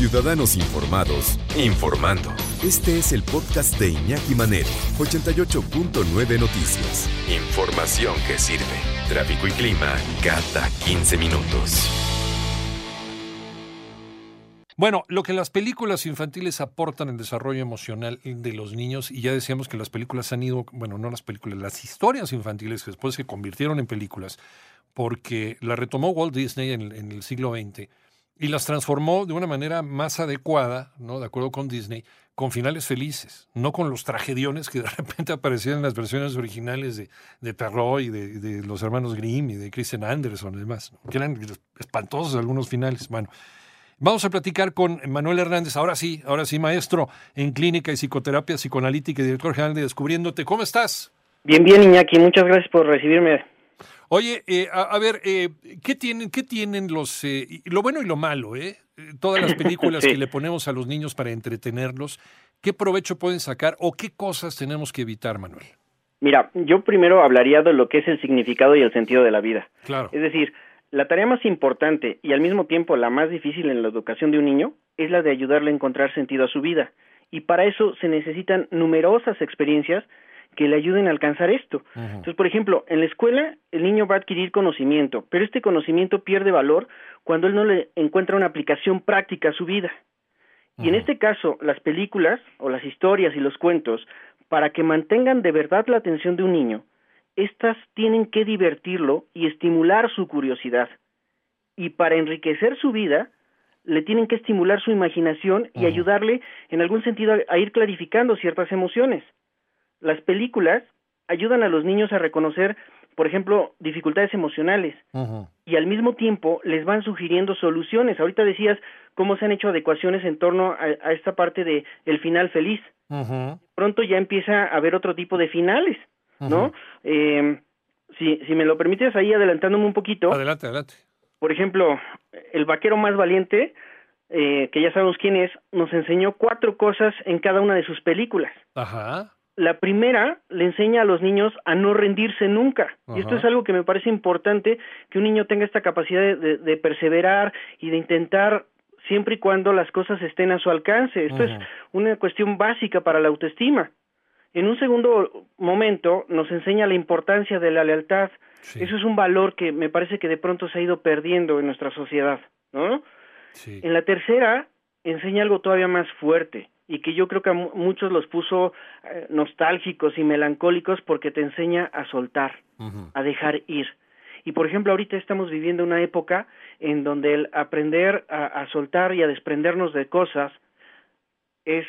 Ciudadanos informados, informando. Este es el podcast de Iñaki Manero, 88.9 Noticias. Información que sirve. Tráfico y clima cada 15 minutos. Bueno, lo que las películas infantiles aportan en desarrollo emocional de los niños, y ya decíamos que las películas han ido, bueno, no las películas, las historias infantiles que después se convirtieron en películas, porque la retomó Walt Disney en, en el siglo XX y las transformó de una manera más adecuada, ¿no? De acuerdo con Disney, con finales felices, no con los tragediones que de repente aparecían en las versiones originales de, de terror y de, de, los hermanos Grimm y de Christian Anderson y demás, que eran espantosos algunos finales. Bueno, vamos a platicar con Manuel Hernández, ahora sí, ahora sí, maestro en clínica y psicoterapia psicoanalítica y director general de Descubriéndote. ¿Cómo estás? Bien, bien, Iñaki, muchas gracias por recibirme. Oye, eh, a, a, ver, eh, ¿qué tienen, qué tienen los, eh, lo bueno y lo malo, eh? Todas las películas sí. que le ponemos a los niños para entretenerlos, ¿qué provecho pueden sacar o qué cosas tenemos que evitar, Manuel? Mira, yo primero hablaría de lo que es el significado y el sentido de la vida. Claro. Es decir, la tarea más importante y al mismo tiempo la más difícil en la educación de un niño es la de ayudarle a encontrar sentido a su vida. Y para eso se necesitan numerosas experiencias que le ayuden a alcanzar esto. Uh -huh. Entonces, por ejemplo, en la escuela el niño va a adquirir conocimiento, pero este conocimiento pierde valor cuando él no le encuentra una aplicación práctica a su vida. Y uh -huh. en este caso, las películas o las historias y los cuentos, para que mantengan de verdad la atención de un niño, estas tienen que divertirlo y estimular su curiosidad. Y para enriquecer su vida, le tienen que estimular su imaginación y uh -huh. ayudarle en algún sentido a, a ir clarificando ciertas emociones las películas ayudan a los niños a reconocer, por ejemplo, dificultades emocionales uh -huh. y al mismo tiempo les van sugiriendo soluciones. Ahorita decías cómo se han hecho adecuaciones en torno a, a esta parte de el final feliz. Uh -huh. Pronto ya empieza a haber otro tipo de finales, ¿no? Uh -huh. eh, si, si me lo permites ahí adelantándome un poquito. Adelante, adelante. Por ejemplo, el vaquero más valiente, eh, que ya sabemos quién es, nos enseñó cuatro cosas en cada una de sus películas. Ajá la primera le enseña a los niños a no rendirse nunca. Ajá. Y esto es algo que me parece importante, que un niño tenga esta capacidad de, de, de perseverar y de intentar siempre y cuando las cosas estén a su alcance. Esto Ajá. es una cuestión básica para la autoestima. En un segundo momento nos enseña la importancia de la lealtad. Sí. Eso es un valor que me parece que de pronto se ha ido perdiendo en nuestra sociedad, ¿no? Sí. En la tercera enseña algo todavía más fuerte, y que yo creo que a muchos los puso eh, nostálgicos y melancólicos porque te enseña a soltar, uh -huh. a dejar ir. Y por ejemplo, ahorita estamos viviendo una época en donde el aprender a, a soltar y a desprendernos de cosas es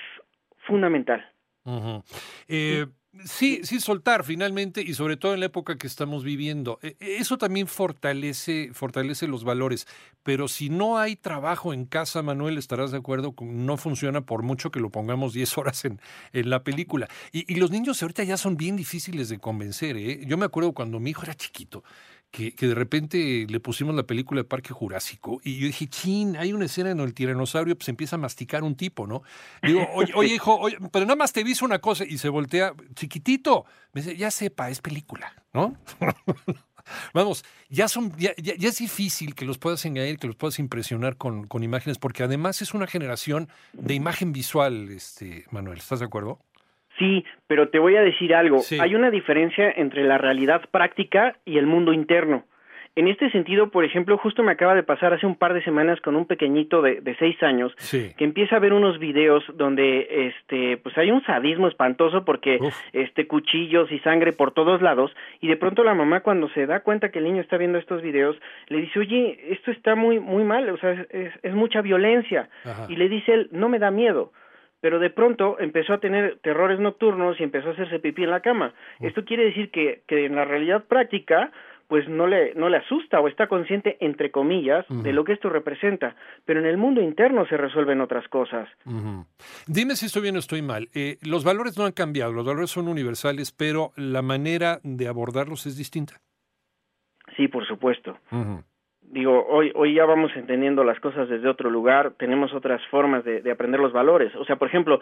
fundamental. Uh -huh. eh, Sí, sí, soltar finalmente y sobre todo en la época que estamos viviendo. E, eso también fortalece, fortalece los valores. Pero si no hay trabajo en casa, Manuel, estarás de acuerdo, no funciona por mucho que lo pongamos 10 horas en, en la película. Y, y, los niños ahorita ya son bien difíciles de convencer. ¿eh? Yo me acuerdo cuando mi hijo era chiquito, que, que, de repente le pusimos la película de Parque Jurásico y yo dije, chin, hay una escena en donde el tiranosaurio pues empieza a masticar un tipo, ¿no? Digo, oye, oye hijo, oye, pero nada más te dice una cosa y se voltea, chiquitito, me dice, ya sepa, es película, ¿no? Vamos, ya son, ya, ya, ya, es difícil que los puedas engañar, que los puedas impresionar con, con imágenes, porque además es una generación de imagen visual, este, Manuel, ¿estás de acuerdo? Sí, pero te voy a decir algo. Sí. Hay una diferencia entre la realidad práctica y el mundo interno. En este sentido, por ejemplo, justo me acaba de pasar hace un par de semanas con un pequeñito de, de seis años sí. que empieza a ver unos videos donde este pues hay un sadismo espantoso porque Uf. este cuchillos y sangre por todos lados y de pronto la mamá cuando se da cuenta que el niño está viendo estos videos le dice oye esto está muy muy mal o sea es, es, es mucha violencia Ajá. y le dice él no me da miedo pero de pronto empezó a tener terrores nocturnos y empezó a hacerse pipí en la cama. Esto quiere decir que, que en la realidad práctica pues no le, no le asusta o está consciente, entre comillas, de lo que esto representa, pero en el mundo interno se resuelven otras cosas. Dime si estoy bien o estoy mal. Eh, los valores no han cambiado, los valores son universales, pero la manera de abordarlos es distinta. Sí, por supuesto. Digo, hoy, hoy ya vamos entendiendo las cosas desde otro lugar, tenemos otras formas de, de aprender los valores. O sea, por ejemplo,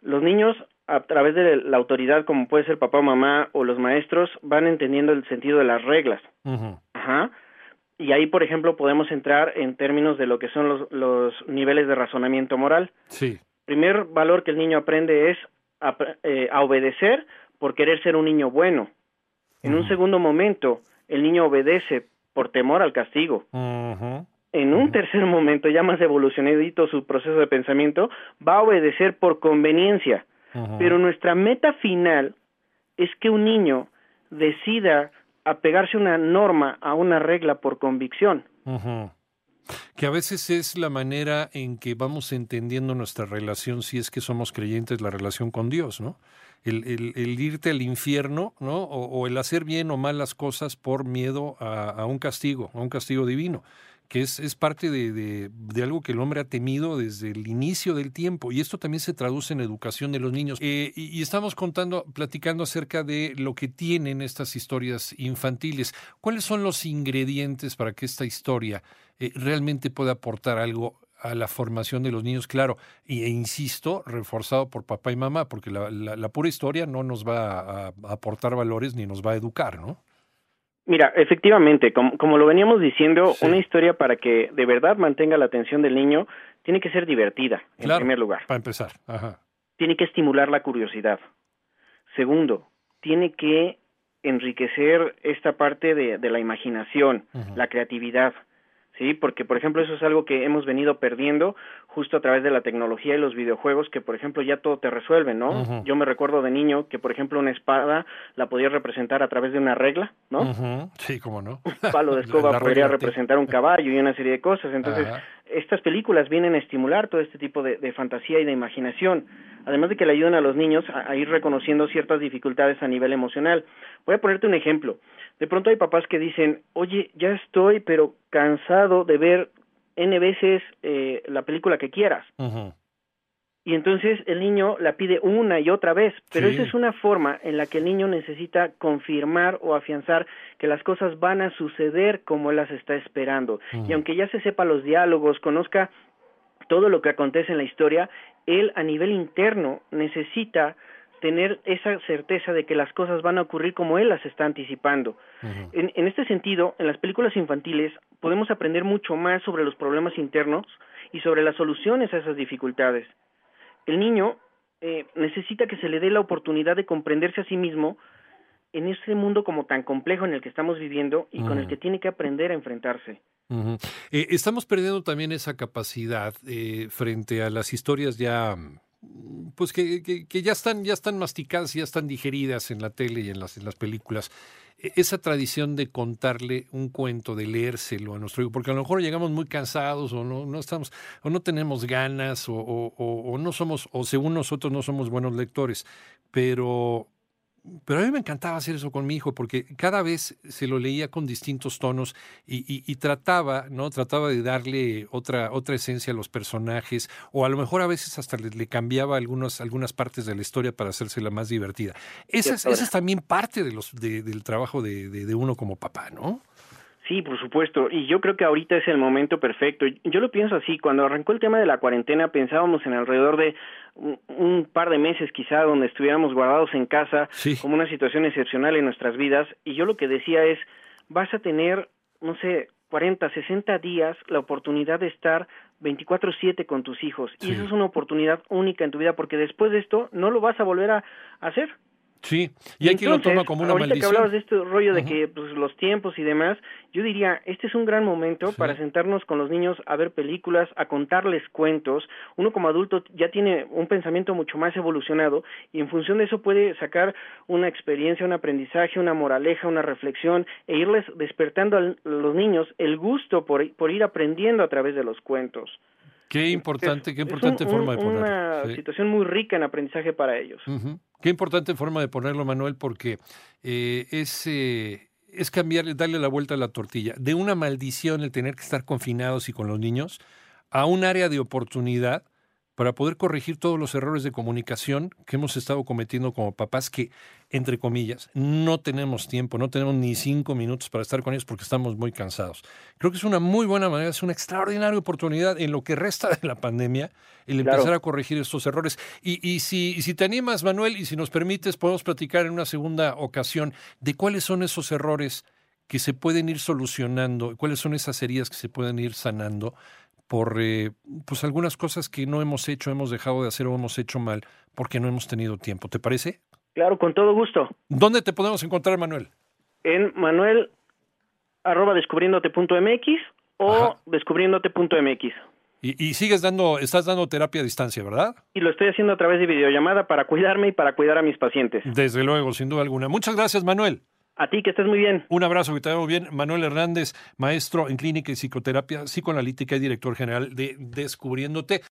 los niños a través de la autoridad, como puede ser papá o mamá o los maestros, van entendiendo el sentido de las reglas. Ajá. Y ahí, por ejemplo, podemos entrar en términos de lo que son los, los niveles de razonamiento moral. Sí. Primer valor que el niño aprende es a, eh, obedecer por querer ser un niño bueno. En un segundo momento, el niño obedece por temor al castigo. En un tercer momento, ya más evolucionadito su proceso de pensamiento, va a obedecer por conveniencia. Pero nuestra meta final es que un niño decida apegarse a una norma, a una regla por convicción. Que a veces es la manera en que vamos entendiendo nuestra relación, si es que somos creyentes, la relación con Dios, ¿no? El, irte al infierno, ¿no? O, el hacer bien o mal las cosas por miedo a, un castigo, a un castigo divino que es, parte de, de, algo que el hombre ha temido desde el inicio del tiempo. Y esto también se traduce en educación de los niños. Eh, y, estamos contando, platicando acerca de lo que tienen estas historias infantiles. ¿Cuáles son los ingredientes para que esta historia eh, realmente pueda aportar algo a la formación de los niños, claro, e insisto, reforzado por papá y mamá, porque la, la, pura historia no nos va a, a, aportar valores ni nos va a educar, ¿no? Mira, efectivamente, como, como lo veníamos diciendo, una historia para que de verdad mantenga la atención del niño tiene que ser divertida, en primer lugar. Para empezar. Ajá. Tiene que estimular la curiosidad. Segundo, tiene que enriquecer esta parte de, de la imaginación, la creatividad. ¿Sí? Porque, por ejemplo, eso es algo que hemos venido perdiendo justo a través de la tecnología y los videojuegos, que, por ejemplo, ya todo te resuelve, ¿no? Yo me recuerdo de niño que, por ejemplo, una espada la podía representar a través de una regla, ¿no? Sí, cómo no. Un palo de escoba podría representar un caballo y una serie de cosas. Entonces, estas películas vienen a estimular todo este tipo de, fantasía y de imaginación, además de que le ayudan a los niños a ir reconociendo ciertas dificultades a nivel emocional. Voy a ponerte un ejemplo. De pronto hay papás que dicen, oye, ya estoy, pero cansado de ver N veces eh, la película que quieras. Y entonces el niño la pide una y otra vez, pero esa es una forma en la que el niño necesita confirmar o afianzar que las cosas van a suceder como él las está esperando. Y aunque ya se sepa los diálogos, conozca todo lo que acontece en la historia, él a nivel interno necesita tener esa certeza de que las cosas van a ocurrir como él las está anticipando. en, en, este sentido, en las películas infantiles podemos aprender mucho más sobre los problemas internos y sobre las soluciones a esas dificultades. El niño eh, necesita que se le dé la oportunidad de comprenderse a sí mismo en este mundo como tan complejo en el que estamos viviendo y con el que tiene que aprender a enfrentarse. Eh, estamos perdiendo también esa capacidad eh, frente a las historias ya pues que, que, ya están, ya están masticadas, ya están digeridas en la tele y en las, en las películas. E, esa tradición de contarle un cuento, de leérselo a nuestro hijo, porque a lo mejor llegamos muy cansados o no, no estamos, o no tenemos ganas, o, o, o no somos, o según nosotros no somos buenos lectores, pero pero a mí me encantaba hacer eso con mi hijo porque cada vez se lo leía con distintos tonos y, trataba, ¿no? Trataba de darle otra, otra esencia a los personajes o a lo mejor a veces hasta le, cambiaba algunas, algunas partes de la historia para hacérsela más divertida. Esa es, esa es también parte de los, del trabajo de, de uno como papá, ¿no? Sí, por supuesto. Y yo creo que ahorita es el momento perfecto. Yo lo pienso así. Cuando arrancó el tema de la cuarentena pensábamos en alrededor de un, par de meses quizá donde estuviéramos guardados en casa como una situación excepcional en nuestras vidas. Y yo lo que decía es, vas a tener, no sé, 40, 60 días la oportunidad de estar 24/7 con tus hijos. Y eso es una oportunidad única en tu vida porque después de esto no lo vas a volver a hacer. Sí, y, hay quien lo toma como una ahorita que hablabas de este rollo de que pues, los tiempos y demás, yo diría, este es un gran momento para sentarnos con los niños a ver películas, a contarles cuentos. Uno como adulto ya tiene un pensamiento mucho más evolucionado y en función de eso puede sacar una experiencia, un aprendizaje, una moraleja, una reflexión e irles despertando a los niños el gusto por, por ir aprendiendo a través de los cuentos. Qué importante, qué importante forma de ponerlo. Una situación muy rica en aprendizaje para ellos. Qué importante forma de ponerlo, Manuel, porque eh, es, eh, es cambiarle, darle la vuelta a la tortilla. De una maldición el tener que estar confinados y con los niños a un área de oportunidad para poder corregir todos los errores de comunicación que hemos estado cometiendo como papás que, entre comillas, no tenemos tiempo, no tenemos ni cinco minutos para estar con ellos porque estamos muy cansados. Creo que es una muy buena manera, es una extraordinaria oportunidad en lo que resta de la pandemia el empezar a corregir estos errores. Y, y, si, y si te animas, Manuel, y si nos permites, podemos platicar en una segunda ocasión de cuáles son esos errores que se pueden ir solucionando, cuáles son esas heridas que se pueden ir sanando por eh, pues algunas cosas que no hemos hecho, hemos dejado de hacer o hemos hecho mal porque no hemos tenido tiempo. ¿Te parece? Claro, con todo gusto. ¿Dónde te podemos encontrar, Manuel? En manuel arroba descubriéndote.mx o descubriéndote.mx. Y, y, sigues dando, estás dando terapia a distancia, ¿verdad? Y lo estoy haciendo a través de videollamada para cuidarme y para cuidar a mis pacientes. Desde luego, sin duda alguna. Muchas gracias, Manuel. A ti, que estés muy bien. Un abrazo, que te veo bien. Manuel Hernández, maestro en clínica y psicoterapia psicoanalítica y director general de Descubriéndote.